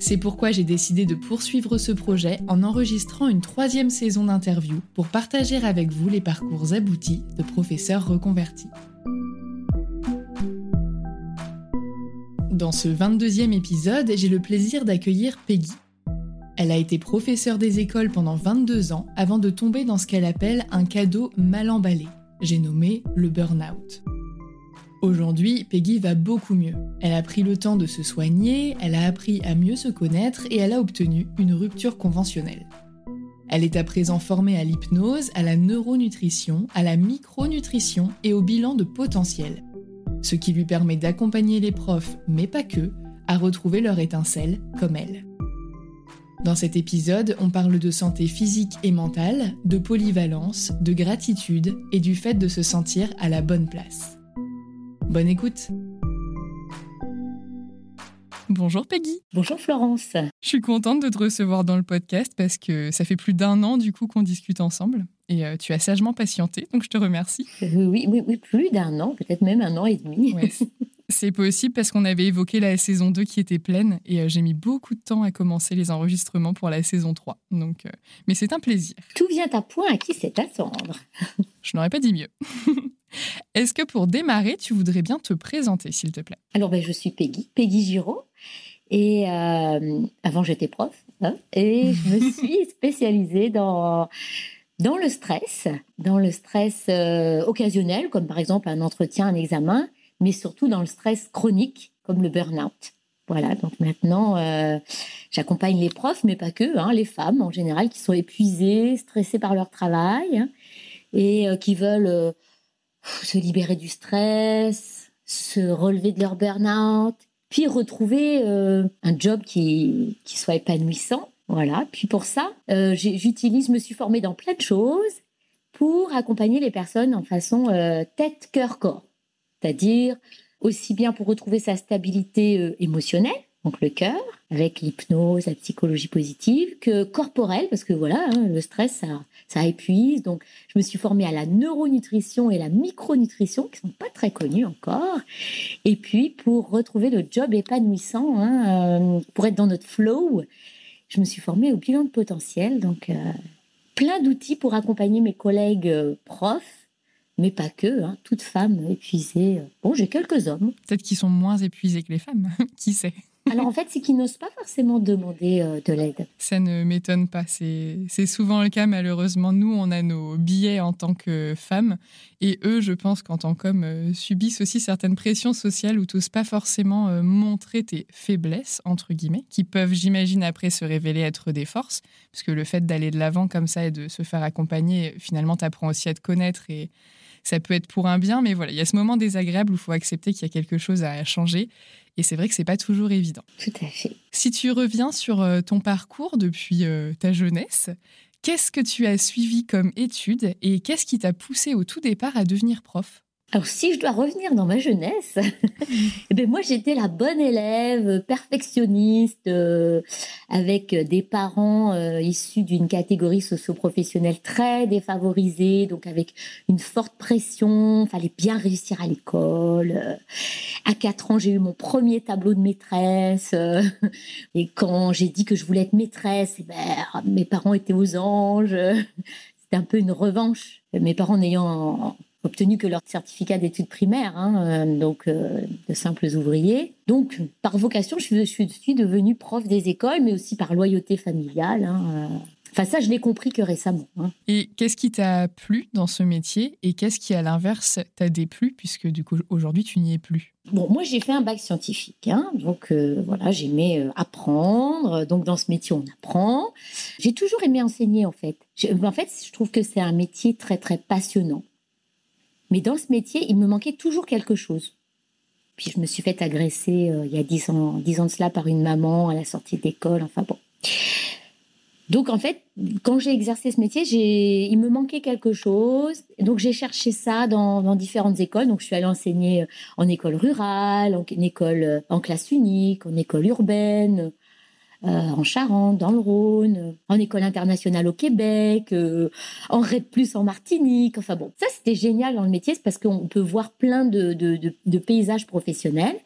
C'est pourquoi j'ai décidé de poursuivre ce projet en enregistrant une troisième saison d'interviews pour partager avec vous les parcours aboutis de professeurs reconvertis. Dans ce 22e épisode, j'ai le plaisir d'accueillir Peggy. Elle a été professeure des écoles pendant 22 ans avant de tomber dans ce qu'elle appelle un cadeau mal emballé. J'ai nommé le burn-out. Aujourd'hui, Peggy va beaucoup mieux. Elle a pris le temps de se soigner, elle a appris à mieux se connaître et elle a obtenu une rupture conventionnelle. Elle est à présent formée à l'hypnose, à la neuronutrition, à la micronutrition et au bilan de potentiel ce qui lui permet d'accompagner les profs, mais pas que, à retrouver leur étincelle comme elle. Dans cet épisode, on parle de santé physique et mentale, de polyvalence, de gratitude et du fait de se sentir à la bonne place. Bonne écoute Bonjour Peggy. Bonjour Florence. Je suis contente de te recevoir dans le podcast parce que ça fait plus d'un an du coup qu'on discute ensemble et euh, tu as sagement patienté, donc je te remercie. Euh, oui, oui, oui plus d'un an, peut-être même un an et demi. c'est possible parce qu'on avait évoqué la saison 2 qui était pleine et euh, j'ai mis beaucoup de temps à commencer les enregistrements pour la saison 3. Donc, mais c'est un plaisir. Tout vient à point à qui sait attendre. je n'aurais pas dit mieux. Est-ce que pour démarrer, tu voudrais bien te présenter, s'il te plaît? Alors, ben, je suis Peggy, Peggy Giraud. Et euh, avant, j'étais prof. Hein, et je me suis spécialisée dans, dans le stress, dans le stress euh, occasionnel, comme par exemple un entretien, un examen, mais surtout dans le stress chronique, comme le burn-out. Voilà, donc maintenant, euh, j'accompagne les profs, mais pas que, hein, les femmes en général qui sont épuisées, stressées par leur travail hein, et qui veulent se libérer du stress, se relever de leur burn-out, puis retrouver euh, un job qui, qui soit épanouissant. Voilà. Puis pour ça, euh, j'utilise, je me suis formée dans plein de choses pour accompagner les personnes en façon euh, tête, cœur, corps. C'est-à-dire aussi bien pour retrouver sa stabilité émotionnelle, donc le cœur, avec l'hypnose, la psychologie positive, que corporelle, parce que voilà, hein, le stress, ça, épuise. Donc, je me suis formée à la neuronutrition et la micronutrition, qui sont pas très connues encore. Et puis, pour retrouver le job épanouissant, hein, euh, pour être dans notre flow, je me suis formée au bilan de potentiel. Donc, euh, plein d'outils pour accompagner mes collègues euh, profs, mais pas que, hein, toutes femmes épuisées. Bon, j'ai quelques hommes. Peut-être qu'ils sont moins épuisés que les femmes, qui sait? Alors en fait, c'est qu'ils n'osent pas forcément demander euh, de l'aide. Ça ne m'étonne pas. C'est souvent le cas, malheureusement. Nous, on a nos billets en tant que femmes. Et eux, je pense qu'en tant qu'hommes, euh, subissent aussi certaines pressions sociales où tu n'oses pas forcément euh, montrer tes faiblesses, entre guillemets, qui peuvent, j'imagine, après se révéler être des forces. Parce que le fait d'aller de l'avant comme ça et de se faire accompagner, finalement, t'apprends aussi à te connaître et ça peut être pour un bien, mais voilà, il y a ce moment désagréable où il faut accepter qu'il y a quelque chose à changer. Et c'est vrai que c'est pas toujours évident. Tout à fait. Si tu reviens sur euh, ton parcours depuis euh, ta jeunesse, qu'est-ce que tu as suivi comme étude et qu'est-ce qui t'a poussé au tout départ à devenir prof? Alors, si je dois revenir dans ma jeunesse, eh ben moi, j'étais la bonne élève, perfectionniste, euh, avec des parents euh, issus d'une catégorie socio-professionnelle très défavorisée, donc avec une forte pression. Fallait bien réussir à l'école. Euh, à 4 ans, j'ai eu mon premier tableau de maîtresse. et quand j'ai dit que je voulais être maîtresse, eh ben, mes parents étaient aux anges. C'était un peu une revanche. Mes parents n'ayant obtenu que leur certificat d'études primaires, hein, euh, donc euh, de simples ouvriers. Donc, par vocation, je suis, devenue prof des écoles, mais aussi par loyauté familiale. Hein, euh. Enfin, ça, je l'ai compris que récemment. Hein. Et qu'est-ce qui t'a plu dans ce métier et qu'est-ce qui, à l'inverse, t'a déplu puisque du coup, aujourd'hui, tu n'y es plus? Bon, moi, j'ai fait un bac scientifique. donc, voilà, j'aimais apprendre. Donc, dans ce métier, on apprend. J'ai toujours aimé enseigner, en fait. en fait, je trouve que c'est un métier très, très passionnant. Mais dans ce métier, il me manquait toujours quelque chose. Puis je me suis fait agresser euh, il y a dix ans, dix ans de cela par une maman à la sortie d'école. Enfin bon. Donc en fait, quand j'ai exercé ce métier, il me manquait quelque chose. Donc j'ai cherché ça dans, différentes écoles. Donc je suis allée enseigner en école rurale, en, école euh, en classe unique, en école urbaine, euh, en Charente, dans le Rhône, en école internationale au Québec, euh, en RED Plus en Martinique. Enfin bon, ça c'était génial dans le métier, c'est parce qu'on peut voir plein de, de, paysages professionnels.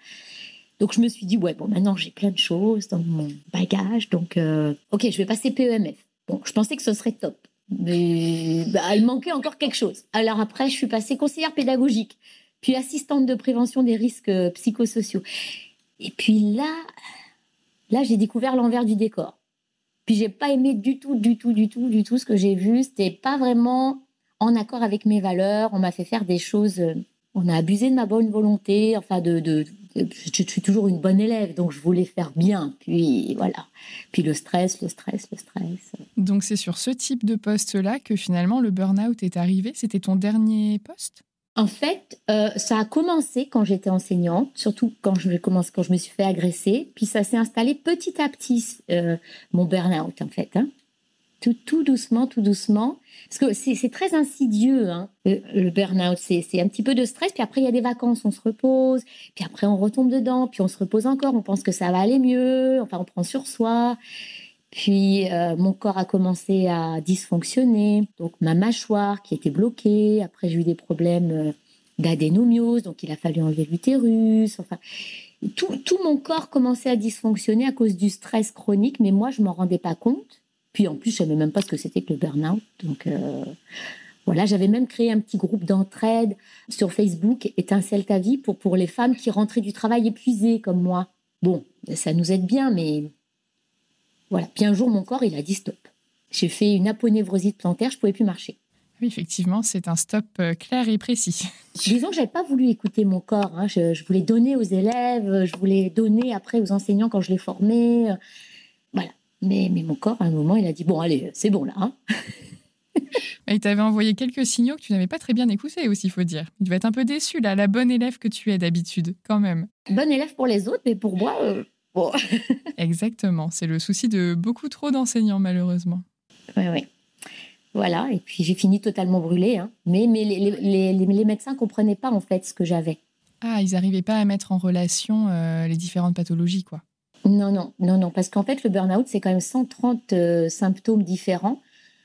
Donc je me suis dit, ouais, bon, maintenant j'ai plein de choses dans mon bagage, donc euh, ok, je vais passer PEMF. Bon, je pensais que ce serait top. Mais bah, il manquait encore quelque chose. Alors après, je suis passée conseillère pédagogique, puis assistante de prévention des risques psychosociaux. Et puis là, Là, j'ai découvert l'envers du décor. Puis j'ai pas aimé du tout, du tout, du tout, du tout ce que j'ai vu. C'était pas vraiment en accord avec mes valeurs. On m'a fait faire des choses. Euh, on a abusé de ma bonne volonté. Enfin, de, de, je suis toujours une bonne élève, donc je voulais faire bien. Puis voilà. Puis le stress, le stress, le stress. Donc c'est sur ce type de poste-là que finalement le burn-out est arrivé. C'était ton dernier poste? En fait, euh, ça a commencé quand j'étais enseignante, surtout quand je, commence, quand je me suis fait agresser, puis ça s'est installé petit à petit, euh, mon burn-out en fait. Hein. Tout, tout, doucement, tout doucement. Parce que c'est très insidieux, hein, le, burn-out. C'est un petit peu de stress, puis après il y a des vacances, on se repose, puis après on retombe dedans, puis on se repose encore, on pense que ça va aller mieux, enfin on prend sur soi. Puis euh, mon corps a commencé à dysfonctionner, donc ma mâchoire qui était bloquée. Après j'ai eu des problèmes euh, d'adénomiose, donc il a fallu enlever l'utérus. Enfin, tout, mon corps commençait à dysfonctionner à cause du stress chronique, mais moi je m'en rendais pas compte. Puis en plus je savais même pas ce que c'était que le burn-out, donc. Euh, voilà, j'avais même créé un petit groupe d'entraide sur Facebook, Étincelle ta vie, pour, pour les femmes qui rentraient du travail épuisées comme moi. Bon, ça nous aide bien, mais voilà. Puis un jour, mon corps, il a dit stop. J'ai fait une aponevrosite plantaire, je pouvais plus marcher. Oui, effectivement, c'est un stop euh, clair et précis. Disons que j'avais pas voulu écouter mon corps. Hein. Je, voulais donner aux élèves, je voulais donner après aux enseignants quand je les formais. Voilà. Mais, mais mon corps, à un moment, il a dit bon, allez, c'est bon là. Hein. il t'avait envoyé quelques signaux que tu n'avais pas très bien écoutés aussi, il faut dire. Tu vas être un peu déçu là, la bonne élève que tu es d'habitude, quand même. Bonne élève pour les autres, mais pour moi, euh, Exactement, c'est le souci de beaucoup trop d'enseignants malheureusement. Oui, oui. Voilà, et puis j'ai fini totalement brûlée. Hein. Mais, mais les, les, les, médecins ne comprenaient pas en fait ce que j'avais. Ah, ils n'arrivaient pas à mettre en relation euh, les différentes pathologies, quoi. Non, non, non, non, parce qu'en fait, le burn-out, c'est quand même 130 euh, symptômes différents.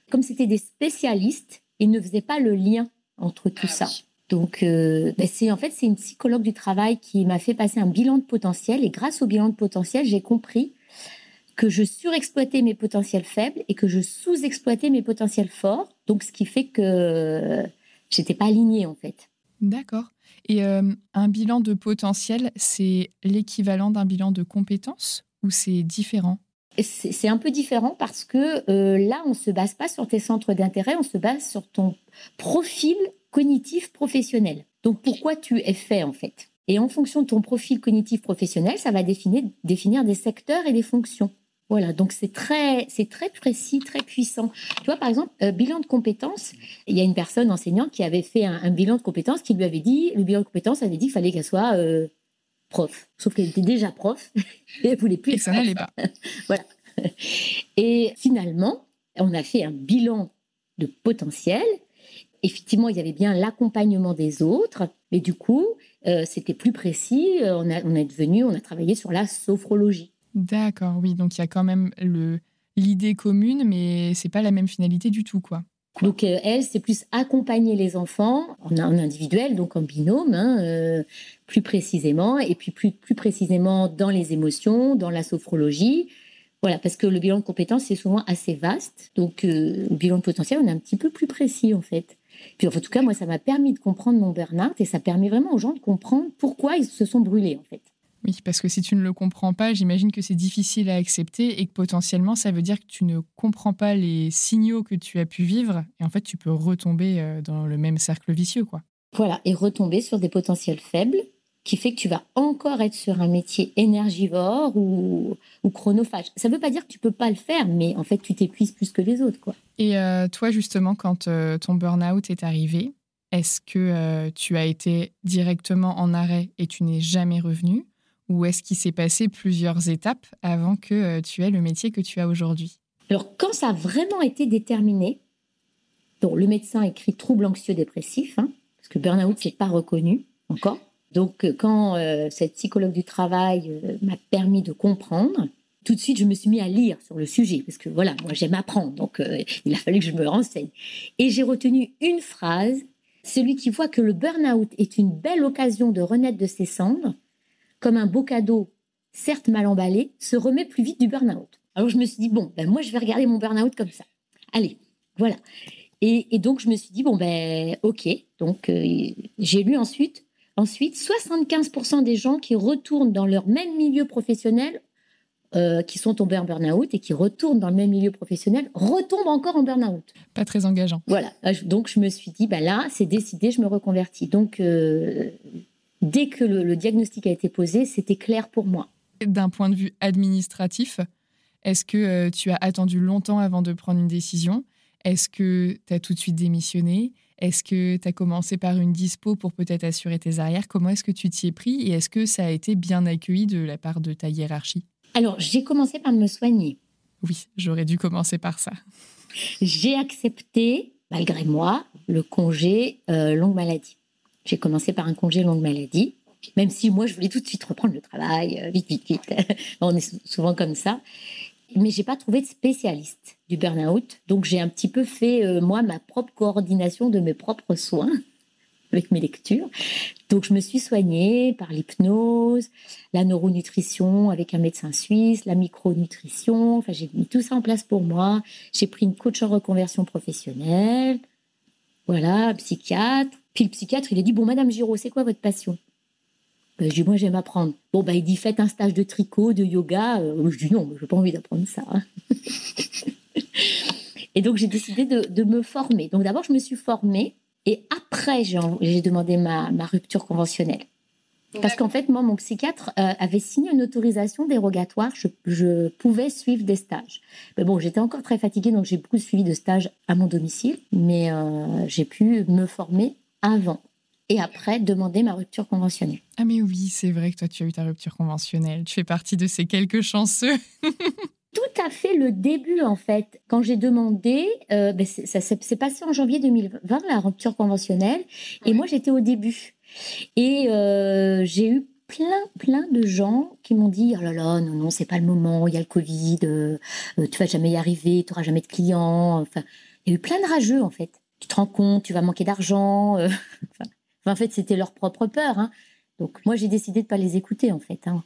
Comme c'était des spécialistes, ils ne faisaient pas le lien entre tout ah ça. Donc, euh, ben, c'est en fait c'est une psychologue du travail qui m'a fait passer un bilan de potentiel et grâce au bilan de potentiel, j'ai compris que je surexploitais mes potentiels faibles et que je sous-exploitais mes potentiels forts. Donc, ce qui fait que j'étais pas alignée en fait. D'accord. Et euh, un bilan de potentiel, c'est l'équivalent d'un bilan de compétences ou c'est différent? C'est un peu différent parce que euh, là, on ne se base pas sur tes centres d'intérêt, on se base sur ton profil cognitif professionnel. Donc pourquoi tu es fait en fait? Et en fonction de ton profil cognitif professionnel, ça va définir, définir des secteurs et des fonctions. Voilà, donc c'est très, c'est très précis, très puissant. Tu vois, par exemple, euh, bilan de compétences, il y a une personne enseignante qui avait fait un, bilan de compétences qui lui avait dit, le bilan de compétences avait dit qu'il fallait qu'elle soit euh, prof. Sauf qu'elle était déjà prof et elle voulait plus. Et ça n'allait pas. voilà. Et finalement, on a fait un bilan de potentiel. Effectivement, il y avait bien l'accompagnement des autres, mais du coup, euh, c'était plus précis. On, a, on est devenu, on a travaillé sur la sophrologie. D'accord, oui. Donc il y a quand même le l'idée commune, mais c'est pas la même finalité du tout, quoi. Donc euh, elle, c'est plus accompagner les enfants en, individuel, donc en binôme, hein, euh, plus précisément, et puis plus, plus précisément dans les émotions, dans la sophrologie. Voilà, parce que le bilan de compétences, c'est souvent assez vaste. Donc euh, le bilan de potentiel, on est un petit peu plus précis, en fait. Puis en tout cas, moi, ça m'a permis de comprendre mon burn-out et ça permet vraiment aux gens de comprendre pourquoi ils se sont brûlés, en fait. Oui, parce que si tu ne le comprends pas, j'imagine que c'est difficile à accepter et que potentiellement, ça veut dire que tu ne comprends pas les signaux que tu as pu vivre et en fait, tu peux retomber euh, dans le même cercle vicieux, quoi. Voilà, et retomber sur des potentiels faibles qui fait que tu vas encore être sur un métier énergivore ou, chronophage. Ça ne veut pas dire que tu peux pas le faire, mais en fait, tu t'épuises plus que les autres, quoi. Et euh, toi, justement, quand euh, ton burn-out est arrivé, est-ce que tu as été directement en arrêt et tu n'es jamais revenu? Ou est-ce qu'il s'est passé plusieurs étapes avant que euh, tu aies le métier que tu as aujourd'hui? Alors, quand ça a vraiment été déterminé, donc le médecin écrit trouble anxieux dépressif, hein, parce que burn-out, c'est pas reconnu encore. Donc, euh, quand euh, cette psychologue du travail m'a permis de comprendre, tout de suite, je me suis mis à lire sur le sujet, parce que voilà, moi, j'aime apprendre, donc il a fallu que je me renseigne. Et j'ai retenu une phrase celui qui voit que le burn-out est une belle occasion de renaître de ses cendres comme un beau cadeau, certes mal emballé, se remet plus vite du burn-out. Alors je me suis dit, bon, ben moi je vais regarder mon burn-out comme ça. Allez, voilà. Et, donc je me suis dit, bon, ben ok. Donc euh, j'ai lu ensuite, ensuite 75% des gens qui retournent dans leur même milieu professionnel, euh, qui sont tombés en burn-out et qui retournent dans le même milieu professionnel, retombent encore en burn-out. Pas très engageant. Voilà. Donc je me suis dit, ben là, c'est décidé, je me reconvertis. Donc euh, dès que le, diagnostic a été posé, c'était clair pour moi. D'un point de vue administratif, est-ce que euh, tu as attendu longtemps avant de prendre une décision? Est-ce que tu as tout de suite démissionné? Est-ce que tu as commencé par une dispo pour peut-être assurer tes arrières? Comment est-ce que tu t'y es pris Et est-ce que ça a été bien accueilli de la part de ta hiérarchie? Alors, j'ai commencé par me soigner. Oui, j'aurais dû commencer par ça. J'ai accepté, malgré moi, le congé euh, longue maladie. J'ai commencé par un congé longue maladie, même si moi, je voulais tout de suite reprendre le travail, euh, vite, vite, vite. On est souvent comme ça. Mais j'ai pas trouvé de spécialiste du burn-out. Donc, j'ai un petit peu fait, euh, moi, ma propre coordination de mes propres soins avec mes lectures. Donc, je me suis soignée par l'hypnose, la neuronutrition avec un médecin suisse, la micronutrition. Enfin, j'ai mis tout ça en place pour moi. J'ai pris une coach en reconversion professionnelle. Voilà, un psychiatre. Puis le psychiatre, il a dit Bon, Madame Giraud, c'est quoi votre passion? Je dis Moi, j'aime apprendre. Bon, ben, il dit Faites un stage de tricot, de yoga. Euh, je dis Non, je n'ai pas envie d'apprendre ça. Hein. et donc, j'ai décidé de, me former. Donc, d'abord, je me suis formée. Et après, j'ai demandé ma, rupture conventionnelle. Parce qu'en fait, moi, mon psychiatre euh, avait signé une autorisation dérogatoire. Je, pouvais suivre des stages. Mais bon, j'étais encore très fatiguée, donc j'ai beaucoup suivi de stages à mon domicile. Mais euh, j'ai pu me former avant et après demander ma rupture conventionnelle. Ah mais oui, c'est vrai que toi tu as eu ta rupture conventionnelle. Tu fais partie de ces quelques chanceux. Tout à fait le début en fait. Quand j'ai demandé, euh, ben, ça s'est passé en janvier 2020 la rupture conventionnelle et moi j'étais au début et euh, j'ai eu plein plein de gens qui m'ont dit oh là là non non c'est pas le moment il y a le Covid euh, tu vas jamais y arriver tu auras jamais de clients enfin il y a eu plein de rageux en fait tu te rends compte, tu vas manquer d'argent. Euh, en fait, c'était leur propre peur. Hein. Donc moi, j'ai décidé de pas les écouter, en fait. Hein.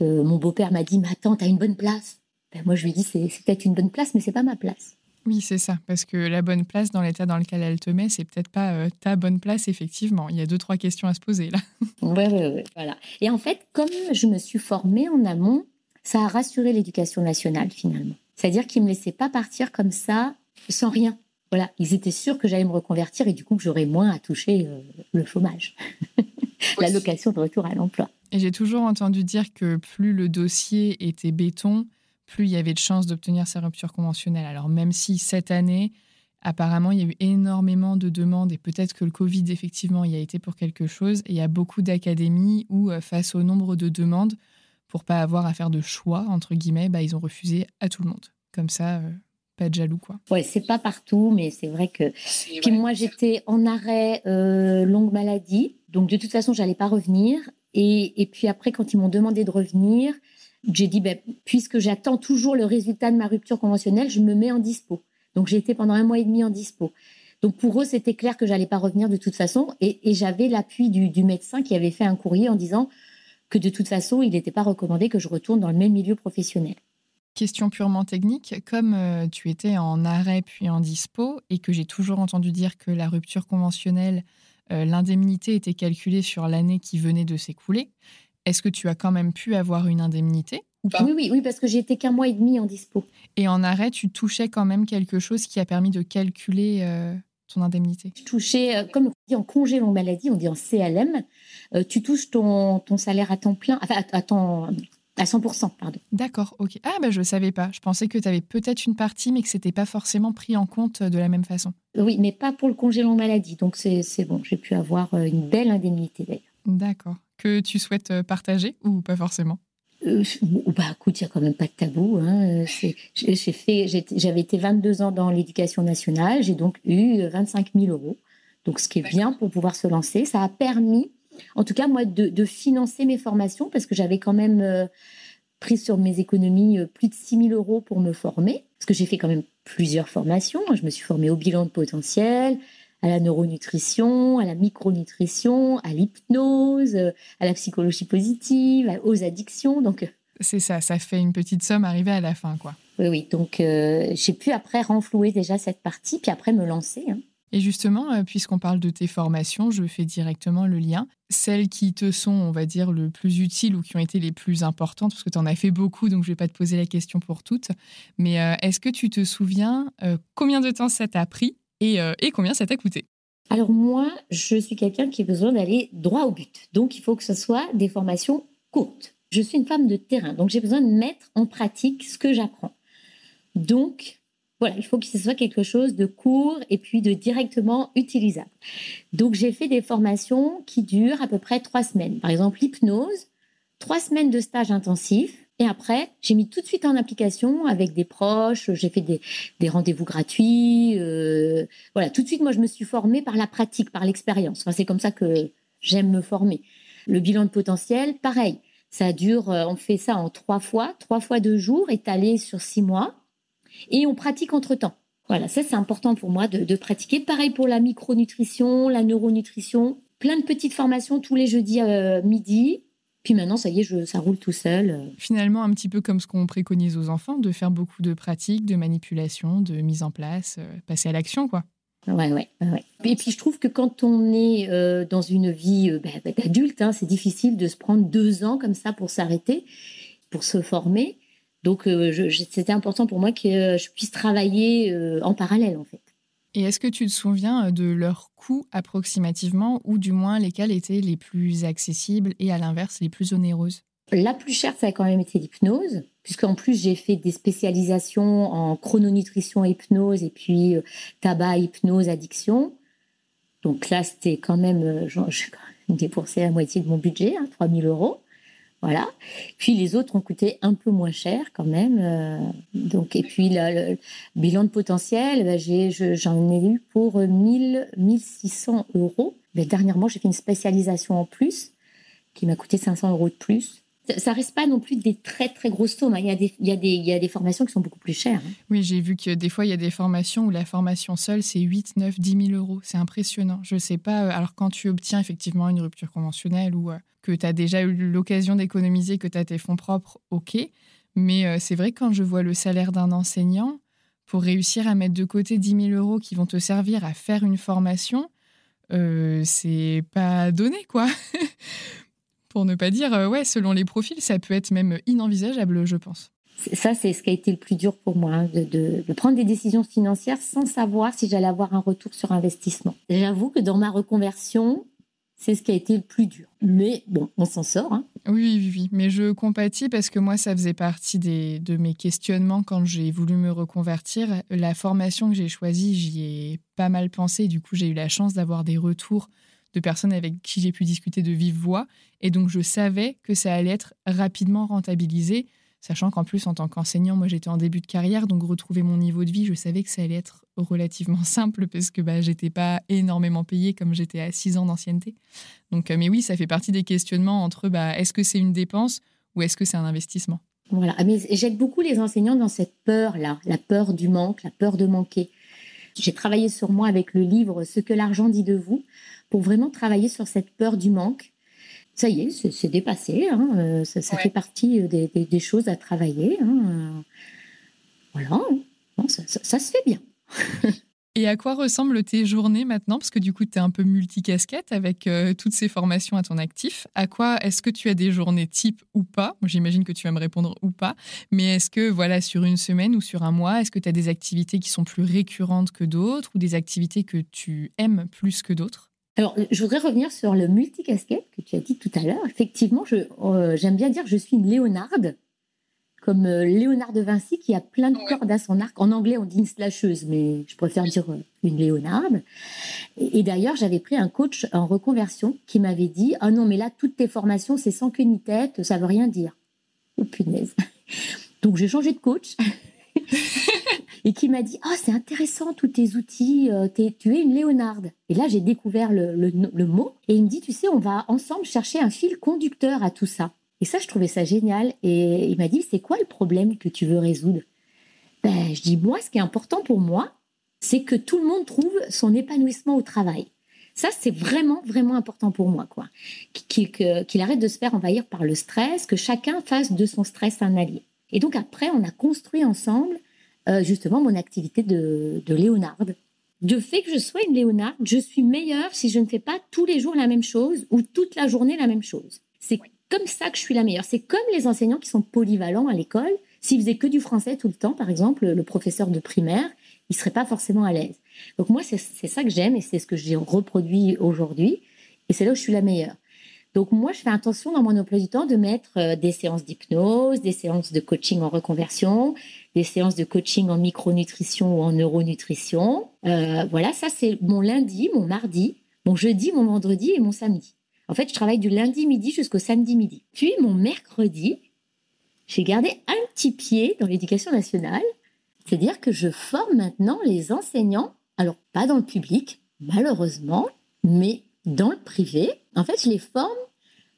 Euh, mon beau-père m'a dit, mais attends, as une bonne place. Ben, moi, je lui ai dit, c'est peut-être une bonne place, mais c'est pas ma place. Oui, c'est ça, parce que la bonne place, dans l'état dans lequel elle te met, c'est peut-être pas euh, ta bonne place, effectivement. Il y a deux, trois questions à se poser, là. Oui, oui, oui, voilà. Et en fait, comme je me suis formée en amont, ça a rassuré l'éducation nationale, finalement. C'est-à-dire qu'ils ne me laissaient pas partir comme ça, sans rien voilà, ils étaient sûrs que j'allais me reconvertir et du coup que j'aurais moins à toucher euh, le chômage, l'allocation de retour à l'emploi. Et j'ai toujours entendu dire que plus le dossier était béton, plus il y avait de chances d'obtenir sa rupture conventionnelle. Alors même si cette année, apparemment, il y a eu énormément de demandes et peut-être que le Covid, effectivement, y a été pour quelque chose. Et il y a beaucoup d'académies où, euh, face au nombre de demandes, pour pas avoir à faire de choix, entre guillemets, bah, ils ont refusé à tout le monde. Comme ça, euh, jaloux, quoi. Ouais, c'est pas partout, mais c'est vrai que. Puis moi, j'étais en arrêt euh, longue maladie, donc de toute façon, j'allais pas revenir. Et, et, puis après, quand ils m'ont demandé de revenir, j'ai dit, ben, puisque j'attends toujours le résultat de ma rupture conventionnelle, je me mets en dispo. Donc j'ai été pendant un mois et demi en dispo. Donc pour eux, c'était clair que j'allais pas revenir de toute façon. Et, j'avais l'appui du, du, médecin qui avait fait un courrier en disant que de toute façon, il n'était pas recommandé que je retourne dans le même milieu professionnel. Question purement technique, comme euh, tu étais en arrêt puis en dispo et que j'ai toujours entendu dire que la rupture conventionnelle, euh, l'indemnité était calculée sur l'année qui venait de s'écouler, est-ce que tu as quand même pu avoir une indemnité ou pas? oui, oui, oui, parce que j'étais qu'un mois et demi en dispo. Et en arrêt, tu touchais quand même quelque chose qui a permis de calculer euh, ton indemnité? Je touchais, comme on dit en congé longue maladie, on dit en CLM, tu touches ton, ton salaire à temps plein, enfin à, à temps à 100%, pardon. D'accord, ok. Ah, bah, je ne savais pas. Je pensais que tu avais peut-être une partie, mais que ce n'était pas forcément pris en compte de la même façon. Oui, mais pas pour le congé long maladie. Donc, c'est bon. J'ai pu avoir euh, une belle indemnité, d'ailleurs. D'accord. Que tu souhaites euh, partager ou pas forcément? Euh, bah, écoute, il n'y a quand même pas de tabou. Hein. J'avais été 22 ans dans l'éducation nationale. J'ai donc eu 25 000 euros. Donc, ce qui est bien pour pouvoir se lancer. Ça a permis en tout cas, moi, de, financer mes formations, parce que j'avais quand même euh, pris sur mes économies euh, plus de 6 000 euros pour me former, parce que j'ai fait quand même plusieurs formations. Je me suis formée au bilan de potentiel, à la neuronutrition, à la micronutrition, à l'hypnose, euh, à la psychologie positive, aux addictions. Donc, c'est ça, ça fait une petite somme arrivée à la fin, quoi. Oui, oui. Donc, j'ai pu après renflouer déjà cette partie, puis après me lancer. Hein. Et justement, euh, puisqu'on parle de tes formations, je fais directement le lien. Celles qui te sont, on va dire, le plus utiles ou qui ont été les plus importantes, parce que tu en as fait beaucoup, donc je ne vais pas te poser la question pour toutes. Mais euh, est-ce que tu te souviens euh, combien de temps ça t'a pris et, et combien ça t'a coûté? Alors moi, je suis quelqu'un qui a besoin d'aller droit au but. Donc il faut que ce soit des formations courtes. Je suis une femme de terrain, donc j'ai besoin de mettre en pratique ce que j'apprends. Donc, voilà, il faut que ce soit quelque chose de court et puis de directement utilisable. Donc, j'ai fait des formations qui durent à peu près trois semaines. Par exemple, l'hypnose, trois semaines de stage intensif. Et après, j'ai mis tout de suite en application avec des proches, j'ai fait des, rendez-vous gratuits. Euh, voilà, tout de suite, moi, je me suis formée par la pratique, par l'expérience. Enfin, c'est comme ça que j'aime me former. Le bilan de potentiel, pareil. Ça dure, euh, on fait ça en trois fois, trois fois deux jours, étalé sur six mois et on pratique entre-temps. Voilà, ça c'est important pour moi de, pratiquer. Pareil pour la micronutrition, la neuronutrition, plein de petites formations tous les jeudis euh, midi. Puis maintenant, ça y est, je, ça roule tout seul. Finalement, un petit peu comme ce qu'on préconise aux enfants, de faire beaucoup de pratiques, de manipulation, de mise en place, euh, passer à l'action, quoi. Ouais, ouais, ouais. Et puis je trouve que quand on est euh, dans une vie bah, bah, d'adulte, hein, c'est difficile de se prendre deux ans comme ça pour s'arrêter, pour se former. Donc, euh, c'était important pour moi que je puisse travailler euh, en parallèle, en fait. Et est-ce que tu te souviens euh, de leurs coûts approximativement, ou du moins lesquels étaient les plus accessibles et à l'inverse les plus onéreuses? La plus chère, ça a quand même été l'hypnose, puisqu'en plus j'ai fait des spécialisations en chrononutrition hypnose et puis tabac, hypnose, addiction. Donc là, c'était quand même, j'ai dépensé la moitié de mon budget, hein, 3000 euros. Voilà. Puis les autres ont coûté un peu moins cher quand même. Euh, donc, et puis le bilan de potentiel, ben, j'en ai, eu pour 1000, 1600 euros. Mais dernièrement, j'ai fait une spécialisation en plus qui m'a coûté 500 euros de plus ça reste pas non plus des très très grosses sommes. Hein. Il y, a des, il, y a des, il y a des formations qui sont beaucoup plus chères. Hein. Oui, j'ai vu que des fois, il y a des formations où la formation seule, c'est 8, 9, 10 000 euros. C'est impressionnant. Je ne sais pas. Euh, alors, quand tu obtiens effectivement une rupture conventionnelle ou euh, que tu as déjà eu l'occasion d'économiser, que tu as tes fonds propres, OK. Mais euh, c'est vrai, quand je vois le salaire d'un enseignant, pour réussir à mettre de côté 10 000 euros qui vont te servir à faire une formation, c'est pas donné, quoi. pour ne pas dire, euh, ouais, selon les profils, ça peut être même inenvisageable, je pense. Ça, c'est ce qui a été le plus dur pour moi, hein, de, prendre des décisions financières sans savoir si j'allais avoir un retour sur investissement. J'avoue que dans ma reconversion, c'est ce qui a été le plus dur. Mais bon, on s'en sort. Hein. Oui, oui, oui. Mais je compatis parce que moi, ça faisait partie des, de mes questionnements quand j'ai voulu me reconvertir. La formation que j'ai choisie, j'y ai pas mal pensé. Du coup, j'ai eu la chance d'avoir des retours de personnes avec qui j'ai pu discuter de vive voix. Et donc, je savais que ça allait être rapidement rentabilisé, sachant qu'en plus, en tant qu'enseignant, moi, j'étais en début de carrière. Donc, retrouver mon niveau de vie, je savais que ça allait être relativement simple parce que bah, j'étais pas énormément payée comme j'étais à 6 ans d'ancienneté. Donc, euh, mais oui, ça fait partie des questionnements entre bah, est-ce que c'est une dépense ou est-ce que c'est un investissement? Voilà, mais j'aide beaucoup les enseignants dans cette peur-là, la peur du manque, la peur de manquer. J'ai travaillé sur moi avec le livre Ce que l'argent dit de vous pour vraiment travailler sur cette peur du manque. Ça y est, c'est dépassé. Hein, euh, ça, fait partie euh, des, choses à travailler. Hein, voilà, ça, ça se fait bien. Et à quoi ressemblent tes journées maintenant? Parce que du coup, tu es un peu multicasquette avec euh, toutes ces formations à ton actif. À quoi est-ce que tu as des journées type ou pas? J'imagine que tu vas me répondre ou pas. Mais est-ce que, voilà, sur une semaine ou sur un mois, est-ce que tu as des activités qui sont plus récurrentes que d'autres ou des activités que tu aimes plus que d'autres? Alors, je voudrais revenir sur le multicasquette que tu as dit tout à l'heure. Effectivement, euh, j'aime bien dire que je suis une Léonarde comme euh, Léonard de Vinci qui a plein de cordes à son arc. En anglais, on dit une slasheuse, mais je préfère dire euh, une Léonarde. Et, d'ailleurs, j'avais pris un coach en reconversion qui m'avait dit Ah non, mais là, toutes tes formations, c'est sans queue ni tête, ça veut rien dire. Oh punaise. Donc, j'ai changé de coach. et qui m'a dit Ah, c'est intéressant, tous tes outils, euh, tu es une Léonarde. Et là, j'ai découvert le, le mot. Et il me dit Tu sais, on va ensemble chercher un fil conducteur à tout ça. Et ça, je trouvais ça génial. Et il m'a dit, c'est quoi le problème que tu veux résoudre? Ben, Je dis, moi, ce qui est important pour moi, c'est que tout le monde trouve son épanouissement au travail. Ça, c'est vraiment, vraiment important pour moi, quoi. Qu'il arrête de se faire envahir par le stress, que chacun fasse de son stress un allié. Et donc après, on a construit ensemble, euh, justement, mon activité de, de Léonarde. De fait que je sois une Léonarde, je suis meilleure si je ne fais pas tous les jours la même chose ou toute la journée la même chose. C'est comme ça que je suis la meilleure. C'est comme les enseignants qui sont polyvalents à l'école. S'ils faisaient que du français tout le temps, par exemple, le professeur de primaire, il serait pas forcément à l'aise. Donc moi, c'est ça que j'aime et c'est ce que j'ai reproduit aujourd'hui. Et c'est là où je suis la meilleure. Donc moi, je fais attention dans mon emploi du temps de mettre euh, des séances d'hypnose, des séances de coaching en reconversion, des séances de coaching en micronutrition ou en neuronutrition. Euh, voilà, ça c'est mon lundi, mon mardi, mon jeudi, mon vendredi et mon samedi. En fait, je travaille du lundi midi jusqu'au samedi midi. Puis mon mercredi, j'ai gardé un petit pied dans l'éducation nationale. C'est-à-dire que je forme maintenant les enseignants, alors pas dans le public, malheureusement, mais dans le privé. En fait, je les forme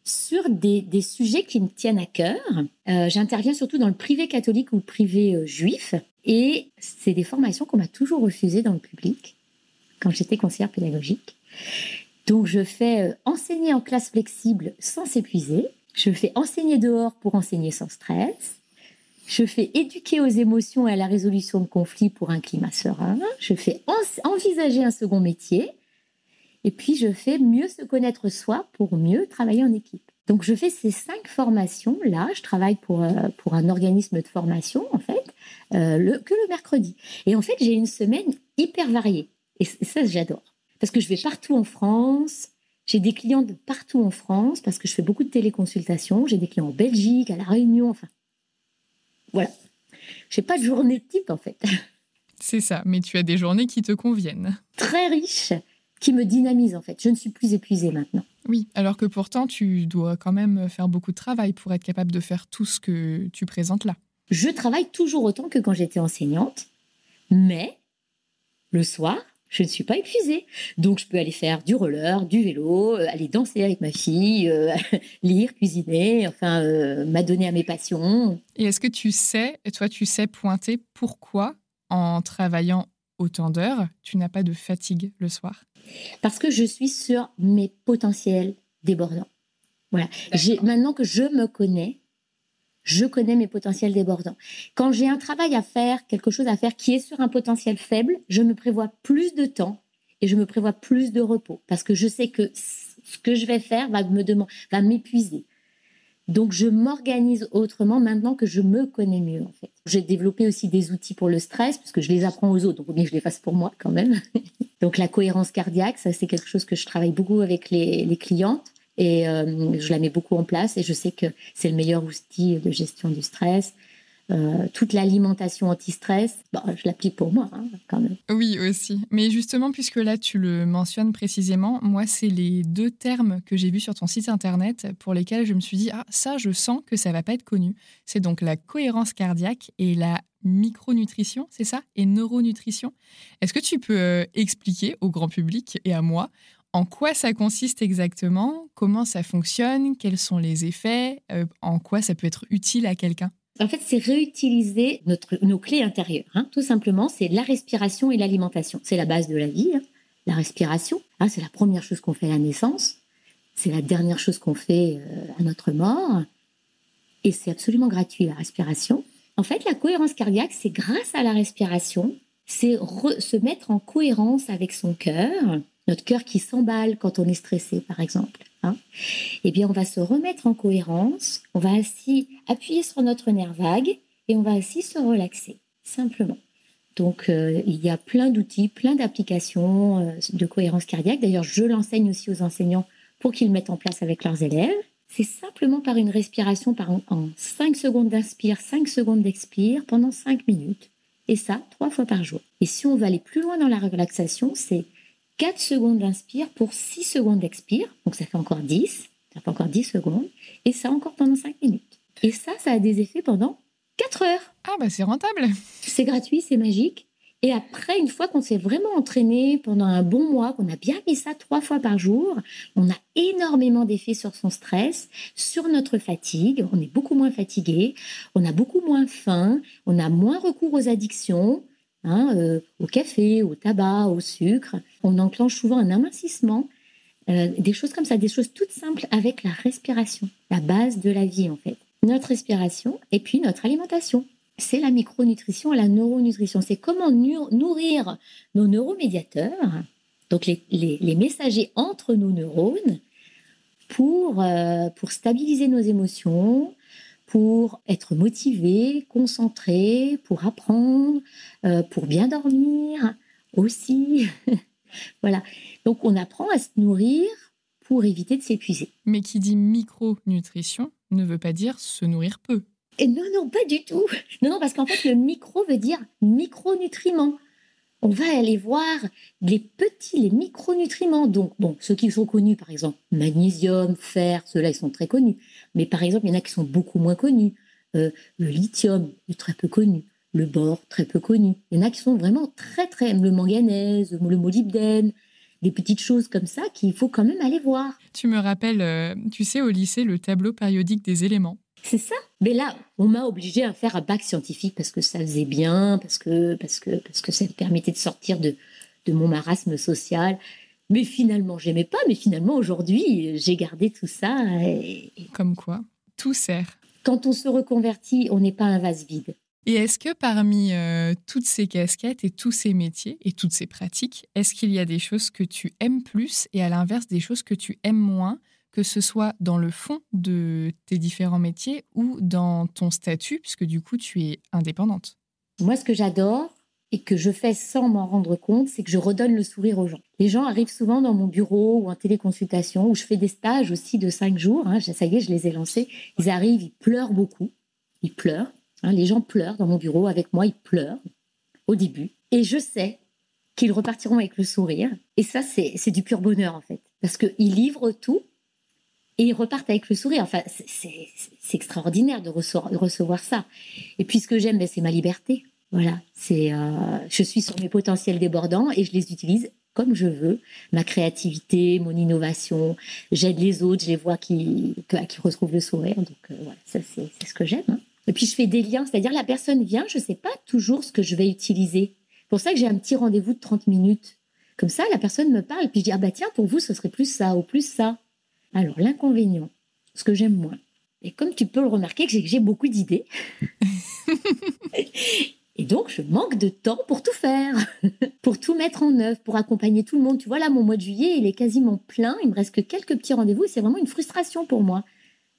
sur des, sujets qui me tiennent à cœur. Euh, j'interviens surtout dans le privé catholique ou privé euh, juif. Et c'est des formations qu'on m'a toujours refusées dans le public quand j'étais conseillère pédagogique. Donc, je fais euh, enseigner en classe flexible sans s'épuiser. Je fais enseigner dehors pour enseigner sans stress. Je fais éduquer aux émotions et à la résolution de conflits pour un climat serein. Je fais envisager un second métier. Et puis, je fais mieux se connaître soi pour mieux travailler en équipe. Donc, je fais ces cinq formations-là. Je travaille pour, euh, pour un organisme de formation, en fait, euh, le, que le mercredi. Et en fait, j'ai une semaine hyper variée. Et ça, j'adore parce que je vais partout en France. J'ai des clients de partout en France parce que je fais beaucoup de téléconsultations. J'ai des clients en Belgique, à La Réunion, enfin. Voilà. Je n'ai pas de journée type en fait. C'est ça, mais tu as des journées qui te conviennent. Très riches, qui me dynamisent en fait. Je ne suis plus épuisée maintenant. Oui, alors que pourtant tu dois quand même faire beaucoup de travail pour être capable de faire tout ce que tu présentes là. Je travaille toujours autant que quand j'étais enseignante, mais le soir, je ne suis pas épuisée. Donc, je peux aller faire du roller, du vélo, euh, aller danser avec ma fille, euh, lire, cuisiner, enfin, euh, m'adonner à mes passions. Et est-ce que tu sais, toi, tu sais pointer pourquoi, en travaillant autant d'heures, tu n'as pas de fatigue le soir? Parce que je suis sur mes potentiels débordants. Voilà. Maintenant que je me connais, je connais mes potentiels débordants. Quand j'ai un travail à faire, quelque chose à faire qui est sur un potentiel faible, je me prévois plus de temps et je me prévois plus de repos parce que je sais que ce que je vais faire va me demander, va m'épuiser. Donc je m'organise autrement maintenant que je me connais mieux en fait. J'ai développé aussi des outils pour le stress parce que je les apprends aux autres, donc bien je les fasse pour moi quand même. donc la cohérence cardiaque, ça c'est quelque chose que je travaille beaucoup avec les, les clientes Et euh, je la mets beaucoup en place et je sais que c'est le meilleur outil de gestion du stress. Euh, toute l'alimentation anti-stress, bah, je l'applique pour moi hein, quand même. Oui, aussi. Mais justement, puisque là tu le mentionnes précisément, moi, c'est les deux termes que j'ai vus sur ton site internet pour lesquels je me suis dit, ah, ça, je sens que ça va pas être connu. C'est donc la cohérence cardiaque et la micronutrition, c'est ça Et neuronutrition. Est-ce que tu peux euh, expliquer au grand public et à moi en quoi ça consiste exactement Comment ça fonctionne Quels sont les effets euh, En quoi ça peut être utile à quelqu'un? En fait, c'est réutiliser notre, nos clés intérieures. Hein. Tout simplement, c'est la respiration et l'alimentation. C'est la base de la vie. Hein. La respiration, hein, c'est la première chose qu'on fait à la naissance. C'est la dernière chose qu'on fait euh, à notre mort. Et c'est absolument gratuit, la respiration. En fait, la cohérence cardiaque, c'est grâce à la respiration, c'est se mettre en cohérence avec son cœur, notre cœur qui s'emballe quand on est stressé, par exemple. Hein, eh bien, on va se remettre en cohérence, on va ainsi appuyer sur notre nerf vague et on va ainsi se relaxer, simplement. Donc, euh, il y a plein d'outils, plein d'applications euh, de cohérence cardiaque. D'ailleurs, je l'enseigne aussi aux enseignants pour qu'ils mettent en place avec leurs élèves. C'est simplement par une respiration par en, en 5 secondes d'inspire, 5 secondes d'expire pendant 5 minutes. Et ça, trois fois par jour. Et si on veut aller plus loin dans la relaxation, c'est 4 secondes d'inspire pour 6 secondes d'expire. Donc ça fait encore 10. Ça fait encore 10 secondes. Et ça encore pendant 5 minutes. Et ça, ça a des effets pendant 4 heures. Ah bah c'est rentable. C'est gratuit, c'est magique. Et après, une fois qu'on s'est vraiment entraîné pendant un bon mois, qu'on a bien mis ça trois fois par jour, on a énormément d'effets sur son stress, sur notre fatigue. On est beaucoup moins fatigué, on a beaucoup moins faim, on a moins recours aux addictions, Hein, euh, au café, au tabac, au sucre. On enclenche souvent un amincissement, euh, des choses comme ça, des choses toutes simples avec la respiration, la base de la vie en fait. Notre respiration et puis notre alimentation. C'est la micronutrition la neuronutrition. C'est comment nourrir nos neuromédiateurs, donc les, messagers entre nos neurones, pour, euh, pour stabiliser nos émotions, pour être motivé, concentré, pour apprendre, euh, pour bien dormir aussi. voilà. Donc on apprend à se nourrir pour éviter de s'épuiser. Mais qui dit micronutrition ne veut pas dire se nourrir peu. Et non, non, pas du tout. Non, non, parce qu'en fait, le micro veut dire micronutriments on va aller voir les petits, les micronutriments. Donc, bon, ceux qui sont connus, par exemple, magnésium, fer, ceux-là, ils sont très connus. Mais par exemple, il y en a qui sont beaucoup moins connus. Euh, le lithium est très peu connu. Le bore, très peu connu. Il y en a qui sont vraiment très, très... Le manganèse, le molybdène, des petites choses comme ça qu'il faut quand même aller voir. Tu me rappelles, euh, tu sais, au lycée, le tableau périodique des éléments. C'est ça. Mais là, on m'a obligé à faire un bac scientifique parce que ça faisait bien, parce que, parce que, parce que ça me permettait de sortir de, de mon marasme social. Mais finalement, j'aimais pas. Mais finalement, aujourd'hui, j'ai gardé tout ça. Comme quoi, tout sert. Quand on se reconvertit, on n'est pas un vase vide. Et est-ce que parmi euh, toutes ces casquettes et tous ces métiers et toutes ces pratiques, est-ce qu'il y a des choses que tu aimes plus et à l'inverse des choses que tu aimes moins que ce soit dans le fond de tes différents métiers ou dans ton statut, puisque du coup, tu es indépendante Moi, ce que j'adore et que je fais sans m'en rendre compte, c'est que je redonne le sourire aux gens. Les gens arrivent souvent dans mon bureau ou en téléconsultation, où je fais des stages aussi de cinq jours. Hein, ça y est, je les ai lancés. Ils arrivent, ils pleurent beaucoup. Ils pleurent. Hein, les gens pleurent dans mon bureau avec moi, ils pleurent au début. Et je sais qu'ils repartiront avec le sourire. Et ça, c'est du pur bonheur, en fait. Parce qu'ils livrent tout et ils repartent avec le sourire. Enfin, c'est extraordinaire de recevoir, ça. Et puis ce que j'aime, ben, c'est ma liberté. Voilà, c'est, euh, je suis sur mes potentiels débordants et je les utilise comme je veux. Ma créativité, mon innovation, j'aide les autres, je les vois qui, qui retrouvent le sourire. Donc euh, voilà, ça c'est, ce que j'aime. Hein. Et puis je fais des liens, c'est-à-dire la personne vient, je ne sais pas toujours ce que je vais utiliser. C'est pour ça que j'ai un petit rendez-vous de 30 minutes. Comme ça, la personne me parle, puis je dis ah bah tiens pour vous ce serait plus ça ou plus ça. Alors, l'inconvénient, ce que j'aime moins, et comme tu peux le remarquer, que j'ai beaucoup d'idées. et donc, je manque de temps pour tout faire, pour tout mettre en œuvre, pour accompagner tout le monde. Tu vois, là, mon mois de juillet, il est quasiment plein. Il me reste que quelques petits rendez-vous. C'est vraiment une frustration pour moi.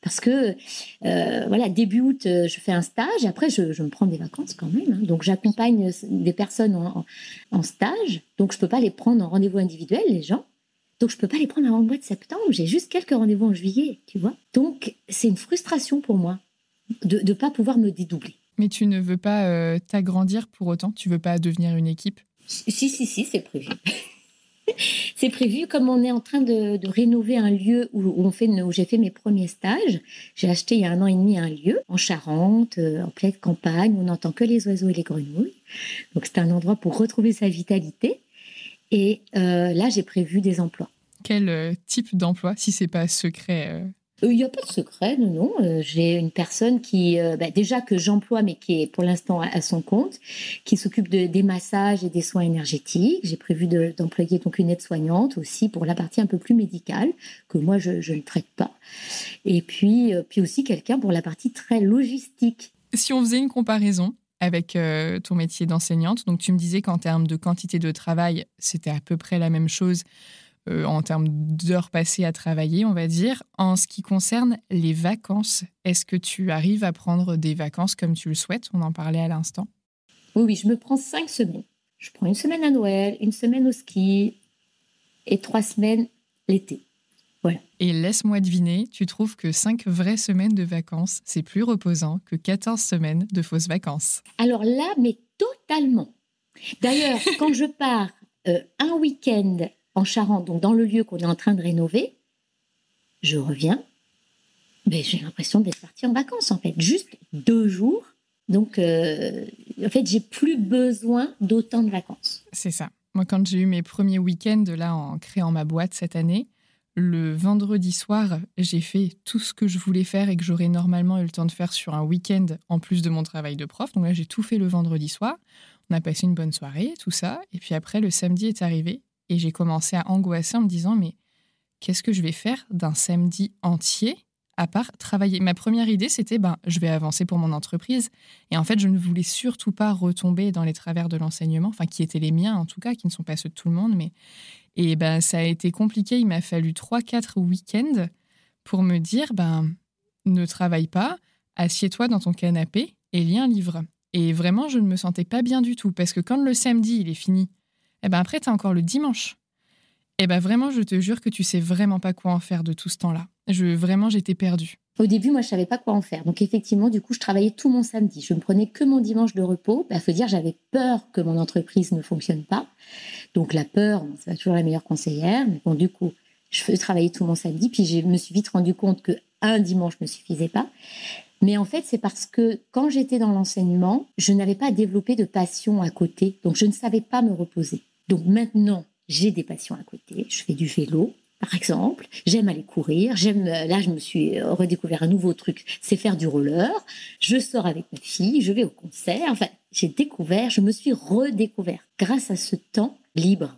Parce que, euh, voilà, début août, euh, je fais un stage. Et après, je, me prends des vacances quand même. Hein. Donc, j'accompagne des personnes en, en, stage. Donc, je ne peux pas les prendre en rendez-vous individuel, les gens. Donc, je peux pas les prendre avant le mois de septembre. J'ai juste quelques rendez-vous en juillet, tu vois. Donc, c'est une frustration pour moi de ne pas pouvoir me dédoubler. Mais tu ne veux pas euh, t'agrandir pour autant? Tu veux pas devenir une équipe? Si, si, si, c'est prévu. c'est prévu, comme on est en train de, rénover un lieu où, on fait, où j'ai fait mes premiers stages. J'ai acheté il y a un an et demi un lieu en Charente, euh, en pleine campagne, on n'entend que les oiseaux et les grenouilles. Donc c'est un endroit pour retrouver sa vitalité. Et euh, là, j'ai prévu des emplois. Quel euh, type d'emploi, si c'est pas secret il n'y a pas de secret, non, non. J'ai une personne qui, bah, déjà que j'emploie, mais qui est pour l'instant à, son compte, qui s'occupe de, des massages et des soins énergétiques. J'ai prévu d'employer donc une aide-soignante aussi pour la partie un peu plus médicale, que moi je, je ne traite pas. Et puis, puis aussi quelqu'un pour la partie très logistique. Si on faisait une comparaison, avec euh, ton métier d'enseignante. Donc, tu me disais qu'en termes de quantité de travail, c'était à peu près la même chose euh, en termes d'heures passées à travailler, on va dire. En ce qui concerne les vacances, est-ce que tu arrives à prendre des vacances comme tu le souhaites? On en parlait à l'instant. Oui, oui, je me prends cinq semaines. Je prends une semaine à Noël, une semaine au ski et trois semaines l'été. Et laisse-moi deviner, tu trouves que 5 vraies semaines de vacances, c'est plus reposant que 14 semaines de fausses vacances Alors là, mais totalement. D'ailleurs, quand je pars euh, un week-end en Charente, donc dans le lieu qu'on est en train de rénover, je reviens, mais j'ai l'impression d'être partie en vacances en fait, juste deux jours. Donc, euh, en fait, j'ai plus besoin d'autant de vacances. C'est ça. Moi, quand j'ai eu mes premiers week-ends là en créant ma boîte cette année, le vendredi soir, j'ai fait tout ce que je voulais faire et que j'aurais normalement eu le temps de faire sur un week-end en plus de mon travail de prof. Donc là, j'ai tout fait le vendredi soir. On a passé une bonne soirée, tout ça. Et puis après, le samedi est arrivé et j'ai commencé à angoisser en me disant, mais qu'est-ce que je vais faire d'un samedi entier à part travailler? Ma première idée, c'était ben, je vais avancer pour mon entreprise. Et en fait, je ne voulais surtout pas retomber dans les travers de l'enseignement, enfin, qui étaient les miens en tout cas, qui ne sont pas ceux de tout le monde. Mais... Et ben, ça a été compliqué. Il m'a fallu 3-4 week-ends pour me dire ben, ne travaille pas, assieds-toi dans ton canapé et lis un livre. Et vraiment, je ne me sentais pas bien du tout parce que quand le samedi, il est fini, et eh ben après, tu as encore le dimanche. Et ben vraiment, je te jure que tu sais vraiment pas quoi en faire de tout ce temps-là. Je, vraiment, j'étais perdue. Au début, moi, je savais pas quoi en faire. Donc, effectivement, du coup, je travaillais tout mon samedi. Je ne prenais que mon dimanche de repos. Il bah, faut dire, j'avais peur que mon entreprise ne fonctionne pas. Donc, la peur, c'est pas toujours la meilleure conseillère. Mais bon, du coup, je travaillais tout mon samedi. Puis, je me suis vite rendu compte que un dimanche ne suffisait pas. Mais en fait, c'est parce que quand j'étais dans l'enseignement, je n'avais pas développé de passion à côté. Donc, je ne savais pas me reposer. Donc, maintenant, j'ai des passions à côté. Je fais du vélo, par exemple. J'aime aller courir. J'aime. Euh, là, je me suis euh, redécouvert un nouveau truc, c'est faire du roller. Je sors avec ma fille, je vais au concert. Enfin, j'ai découvert, je me suis redécouvert grâce à ce temps libre.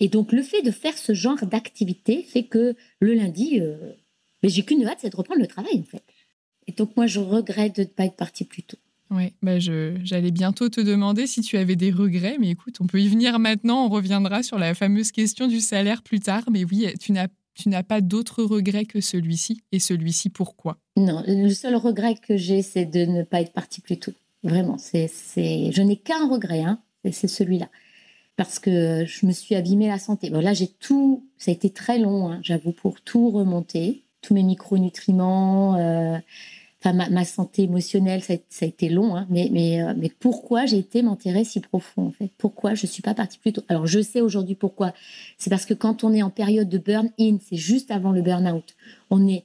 Et donc, le fait de faire ce genre d'activité fait que le lundi, euh, mais j'ai qu'une hâte, c'est de reprendre le travail, en fait. Et donc, moi, je regrette de ne pas être partie plus tôt. Oui, bah j'allais bientôt te demander si tu avais des regrets, mais écoute, on peut y venir maintenant, on reviendra sur la fameuse question du salaire plus tard, mais oui, tu n'as pas d'autres regrets que celui-ci, et celui-ci pourquoi? Non, le seul regret que j'ai, c'est de ne pas être partie plus tôt. Vraiment, c'est, je n'ai qu'un regret, hein, c'est celui-là. Parce que je me suis abîmé la santé. Bon, là, j'ai tout, ça a été très long, hein, j'avoue, pour tout remonter, tous mes micronutriments. Euh enfin ma, santé émotionnelle, ça a, été long, hein, mais, mais, euh, mais pourquoi j'ai été m'enterrer si profond en fait? Pourquoi je suis pas partie plus tôt? Alors je sais aujourd'hui pourquoi. C'est parce que quand on est en période de burn-in, c'est juste avant le burn-out, on est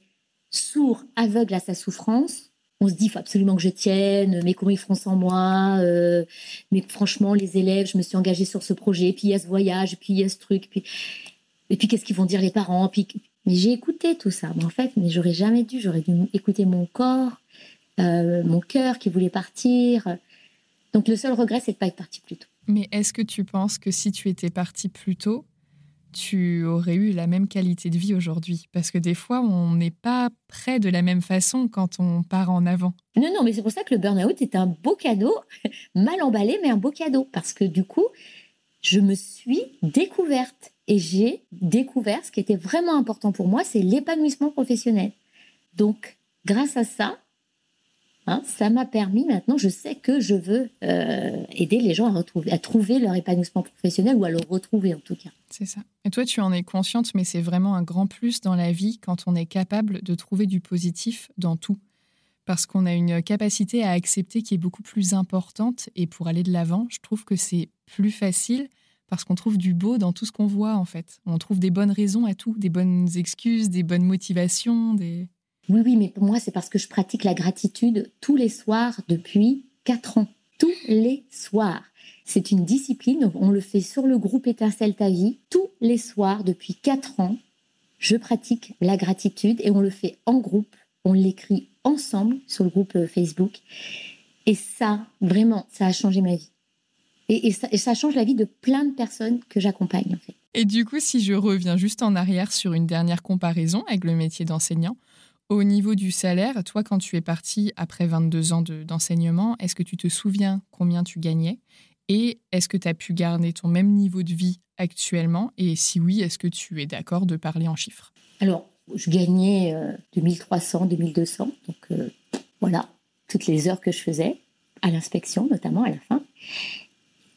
sourd, aveugle à sa souffrance. On se dit, faut absolument que je tienne, mais comment ils feront sans moi euh, Mais franchement, les élèves, je me suis engagée sur ce projet, puis il y a ce voyage, puis il y a ce truc, puis et puis qu'est-ce qu'ils vont dire les parents? Mais j'ai écouté tout ça. Mais en fait, mais j'aurais jamais dû. J'aurais dû écouter mon corps, euh, mon cœur qui voulait partir. Donc le seul regret, c'est de pas être parti plus tôt. Mais est-ce que tu penses que si tu étais parti plus tôt, tu aurais eu la même qualité de vie aujourd'hui? Parce que des fois, on n'est pas près de la même façon quand on part en avant. Non, non, mais c'est pour ça que le burn-out est un beau cadeau, mal emballé, mais un beau cadeau. Parce que du coup, je me suis découverte et j'ai découvert ce qui était vraiment important pour moi, c'est l'épanouissement professionnel. Donc, grâce à ça, Hein, ça m'a permis maintenant, je sais que je veux euh, aider les gens à, retrouver, à trouver leur épanouissement professionnel ou à le retrouver en tout cas. C'est ça. Et toi, tu en es consciente, mais c'est vraiment un grand plus dans la vie quand on est capable de trouver du positif dans tout. Parce qu'on a une capacité à accepter qui est beaucoup plus importante. Et pour aller de l'avant, je trouve que c'est plus facile parce qu'on trouve du beau dans tout ce qu'on voit en fait. On trouve des bonnes raisons à tout, des bonnes excuses, des bonnes motivations, des... Oui, oui, mais pour moi, c'est parce que je pratique la gratitude tous les soirs depuis quatre ans. Tous les soirs. C'est une discipline, on le fait sur le groupe Étincelle ta vie. Tous les soirs depuis quatre ans, je pratique la gratitude et on le fait en groupe. On l'écrit ensemble sur le groupe Facebook. Et ça, vraiment, ça a changé ma vie. Et, ça, et ça change la vie de plein de personnes que j'accompagne, en fait. Et du coup, si je reviens juste en arrière sur une dernière comparaison avec le métier d'enseignant, au niveau du salaire, toi, quand tu es parti après 22 ans d'enseignement, est-ce que tu te souviens combien tu gagnais? Et est-ce que tu as pu garder ton même niveau de vie actuellement? Et si oui, est-ce que tu es d'accord de parler en chiffres? Alors, je gagnais 2300, 2200. Donc euh, voilà, toutes les heures que je faisais, à l'inspection notamment, à la fin.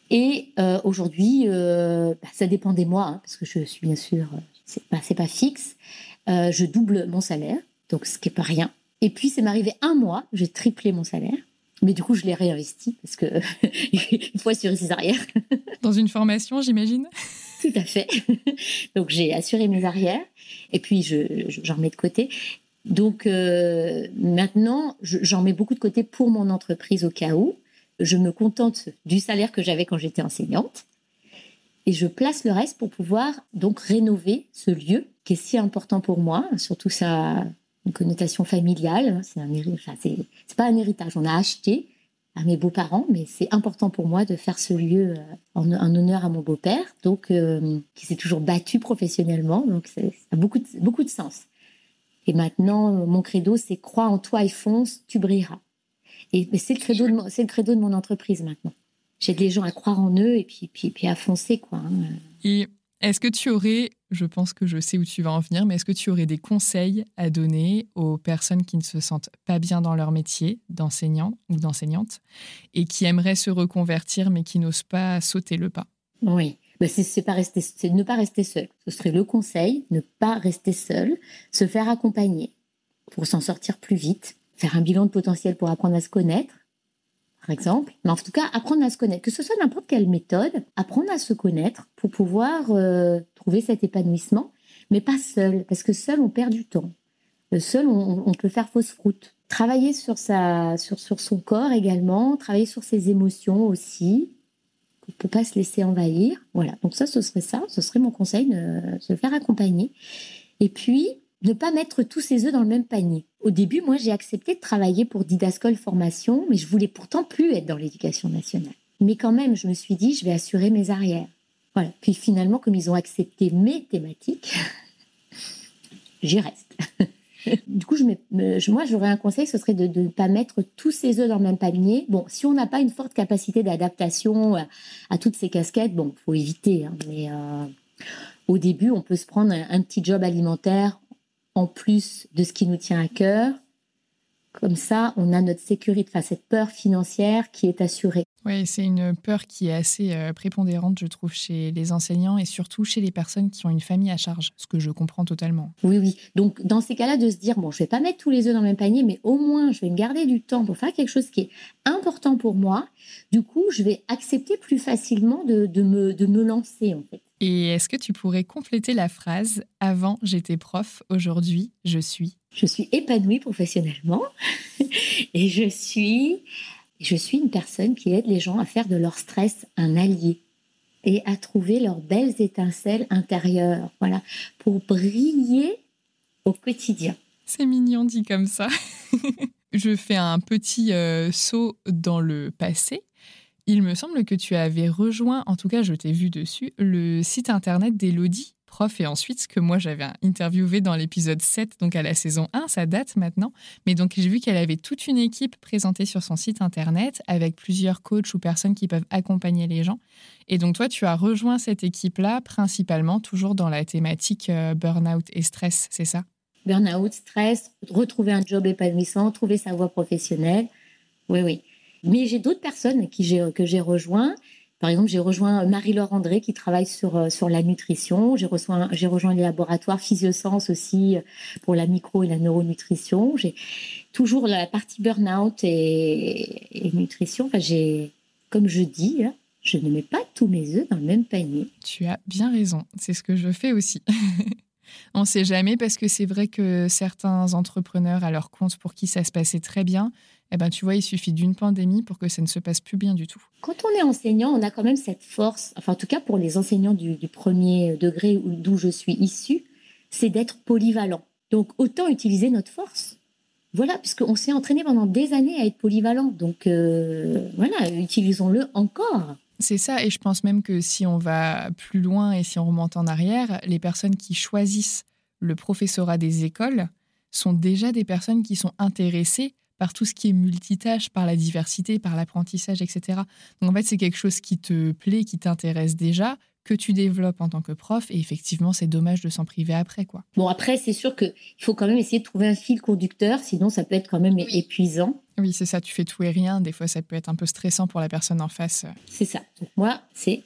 Et euh, aujourd'hui, euh, bah, ça dépend des mois, hein, parce que je suis bien sûr, c'est pas, pas fixe. je double mon salaire donc ce qui n'est pas rien. Et puis, c'est m'arrivé un mois, j'ai triplé mon salaire. Mais du coup, je l'ai réinvesti parce que faut assurer ses arrières. Dans une formation, j'imagine? Tout à fait. Donc, j'ai assuré mes arrières et puis j'en je, mets de côté. Donc, euh, maintenant, j'en mets beaucoup de côté pour mon entreprise au cas où. Je me contente du salaire que j'avais quand j'étais enseignante et je place le reste pour pouvoir donc rénover ce lieu qui est si important pour moi, surtout ça une connotation familiale. C'est un pas un héritage. On a acheté à mes beaux-parents, mais c'est important pour moi de faire ce lieu euh, en, honneur à mon beau-père, donc euh, qui s'est toujours battu professionnellement. Donc ça a beaucoup beaucoup de sens. Et maintenant, mon credo, c'est crois en toi et fonce, tu brilleras. Et c'est le credo de c'est le credo de mon entreprise maintenant. J'aide les gens à croire en eux et puis puis, puis à foncer quoi. Hein. Et est-ce que tu aurais, je pense que je sais où tu vas en venir, mais est-ce que tu aurais des conseils à donner aux personnes qui ne se sentent pas bien dans leur métier d'enseignant ou d'enseignante et qui aimeraient se reconvertir mais qui n'osent pas sauter le pas? Oui. Bah, c'est pas rester, c'est ne pas rester seul. Ce serait le conseil, ne pas rester seul, se faire accompagner pour s'en sortir plus vite, faire un bilan de potentiel pour apprendre à se connaître, par exemple. Mais en tout cas, apprendre à se connaître, que ce soit n'importe quelle méthode, apprendre à se connaître pour pouvoir euh, trouver cet épanouissement, mais pas seul, parce que seul, on perd du temps. Euh, seul, on, peut faire fausse route. Travailler sur, sa, sur, son corps également, travailler sur ses émotions aussi, on ne peut pas se laisser envahir. Voilà, donc ça, ce serait ça, ce serait mon conseil, de se faire accompagner. Et puis, ne pas mettre tous ses œufs dans le même panier. Au début, moi, j'ai accepté de travailler pour Didascol Formation, mais je voulais pourtant plus être dans l'éducation nationale. Mais quand même, je me suis dit, je vais assurer mes arrières. Voilà. Puis finalement, comme ils ont accepté mes thématiques, j'y reste. du coup, moi, j'aurais un conseil, ce serait de ne pas mettre tous ses œufs dans le même panier. Bon, si on n'a pas une forte capacité d'adaptation à, toutes ces casquettes, bon, faut éviter. Hein. mais euh, au début, on peut se prendre un petit job alimentaire en plus de ce qui nous tient à cœur. Comme ça, on a notre sécurité, enfin cette peur financière qui est assurée. Oui, c'est une peur qui est assez euh, prépondérante, je trouve, chez les enseignants et surtout chez les personnes qui ont une famille à charge, ce que je comprends totalement. Oui, oui. Donc, dans ces cas-là, de se dire, bon, je vais pas mettre tous les œufs dans le même panier, mais au moins, je vais me garder du temps pour faire quelque chose qui est important pour moi. Du coup, je vais accepter plus facilement de, de, me, de me lancer, en fait. Et est-ce que tu pourrais compléter la phrase Avant, j'étais prof, aujourd'hui, je suis Je suis épanouie professionnellement et je suis, je suis une personne qui aide les gens à faire de leur stress un allié et à trouver leurs belles étincelles intérieures, voilà, pour briller au quotidien. C'est mignon dit comme ça. je fais un petit euh, saut dans le passé il me semble que tu avais rejoint, en tout cas je t'ai vu dessus, le site internet d'Elodie, prof, et ensuite que moi j'avais interviewé dans l'épisode 7, donc à la saison 1, ça date maintenant. Mais donc j'ai vu qu'elle avait toute une équipe présentée sur son site internet avec plusieurs coachs ou personnes qui peuvent accompagner les gens. Et donc toi, tu as rejoint cette équipe-là principalement toujours dans la thématique euh, burn-out et stress, c'est ça? Burn-out, stress, retrouver un job épanouissant, trouver sa voie professionnelle oui, oui. Mais j'ai d'autres personnes qui que j'ai rejoints. Par exemple, j'ai rejoint Marie-Laure André qui travaille sur, euh, sur la nutrition. J'ai rejoint, j'ai rejoint les laboratoires Physiosens aussi euh, pour la micro et la neuronutrition. J'ai toujours la partie burn-out et, et nutrition. Enfin, j'ai, comme je dis, hein, je ne mets pas tous mes œufs dans le même panier. Tu as bien raison. C'est ce que je fais aussi. On ne sait jamais parce que c'est vrai que certains entrepreneurs à leur compte pour qui ça se passait très bien, eh ben, tu vois, il suffit d'une pandémie pour que ça ne se passe plus bien du tout. Quand on est enseignant, on a quand même cette force, enfin en tout cas pour les enseignants du, premier degré d'où je suis issue, c'est d'être polyvalent. Donc autant utiliser notre force. Voilà, puisqu'on s'est entraîné pendant des années à être polyvalent. Donc euh, voilà, utilisons-le encore. C'est ça, et je pense même que si on va plus loin et si on remonte en arrière, les personnes qui choisissent le professorat des écoles sont déjà des personnes qui sont intéressées par tout ce qui est multitâche, par la diversité, par l'apprentissage, etc. Donc en fait, c'est quelque chose qui te plaît, qui t'intéresse déjà, que tu développes en tant que prof. Et effectivement, c'est dommage de s'en priver après. quoi. Bon, après, c'est sûr qu'il faut quand même essayer de trouver un fil conducteur, sinon ça peut être quand même épuisant. Oui, c'est ça, tu fais tout et rien. Des fois, ça peut être un peu stressant pour la personne en face. C'est ça. Donc moi, c'est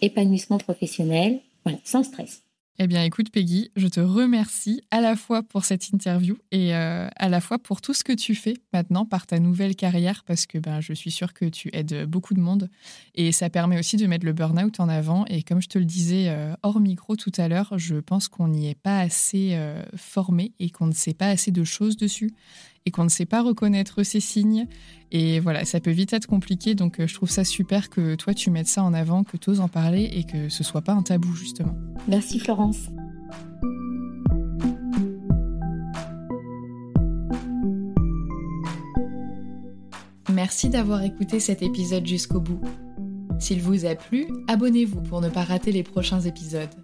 épanouissement professionnel, voilà, sans stress. Eh bien, écoute, Peggy, je te remercie à la fois pour cette interview et euh, à la fois pour tout ce que tu fais maintenant par ta nouvelle carrière, parce que ben, je suis sûre que tu aides beaucoup de monde et ça permet aussi de mettre le burn-out en avant. Et comme je te le disais euh, hors micro tout à l'heure, je pense qu'on n'y est pas assez euh, formé et qu'on ne sait pas assez de choses dessus et qu'on ne sait pas reconnaître ces signes. Et voilà, ça peut vite être compliqué. Donc, euh, je trouve ça super que toi, tu mettes ça en avant, que tu oses en parler et que ce soit pas un tabou, justement. Merci, Florence. Merci d'avoir écouté cet épisode jusqu'au bout. S'il vous a plu, abonnez-vous pour ne pas rater les prochains épisodes.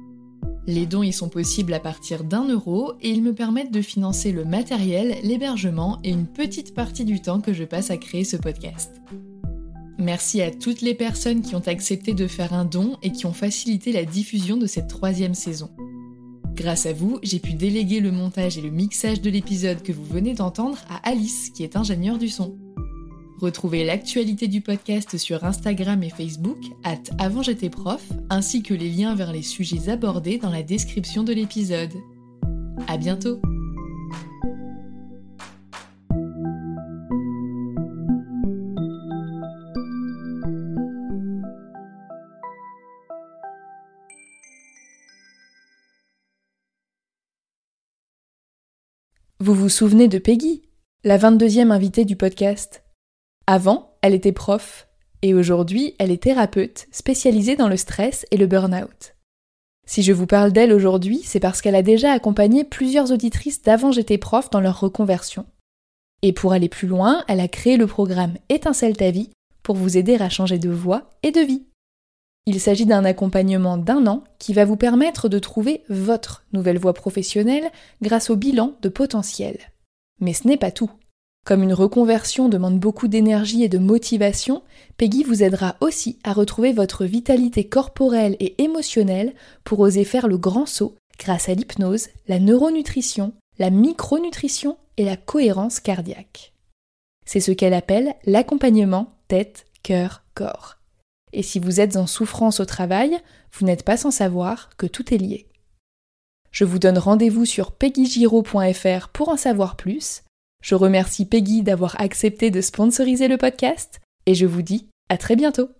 Les dons y sont possibles à partir d'un euro et ils me permettent de financer le matériel, l'hébergement et une petite partie du temps que je passe à créer ce podcast. Merci à toutes les personnes qui ont accepté de faire un don et qui ont facilité la diffusion de cette troisième saison. Grâce à vous, j'ai pu déléguer le montage et le mixage de l'épisode que vous venez d'entendre à Alice, qui est ingénieure du son. Retrouvez l'actualité du podcast sur Instagram et Facebook, at avant j'étais prof, ainsi que les liens vers les sujets abordés dans la description de l'épisode. À bientôt! Vous vous souvenez de Peggy, la 22e invitée du podcast? Avant, elle était prof, et aujourd'hui, elle est thérapeute spécialisée dans le stress et le burn-out. Si je vous parle d'elle aujourd'hui, c'est parce qu'elle a déjà accompagné plusieurs auditrices d'avant j'étais prof dans leur reconversion. Et pour aller plus loin, elle a créé le programme Étincelle ta vie pour vous aider à changer de voie et de vie. Il s'agit d'un accompagnement d'un an qui va vous permettre de trouver votre nouvelle voie professionnelle grâce au bilan de potentiel. Mais ce n'est pas tout. Comme une reconversion demande beaucoup d'énergie et de motivation, Peggy vous aidera aussi à retrouver votre vitalité corporelle et émotionnelle pour oser faire le grand saut grâce à l'hypnose, la neuronutrition, la micronutrition et la cohérence cardiaque. C'est ce qu'elle appelle l'accompagnement tête, cœur, corps. Et si vous êtes en souffrance au travail, vous n'êtes pas sans savoir que tout est lié. Je vous donne rendez-vous sur peggygiro.fr pour en savoir plus je remercie Peggy d'avoir accepté de sponsoriser le podcast et je vous dis à très bientôt.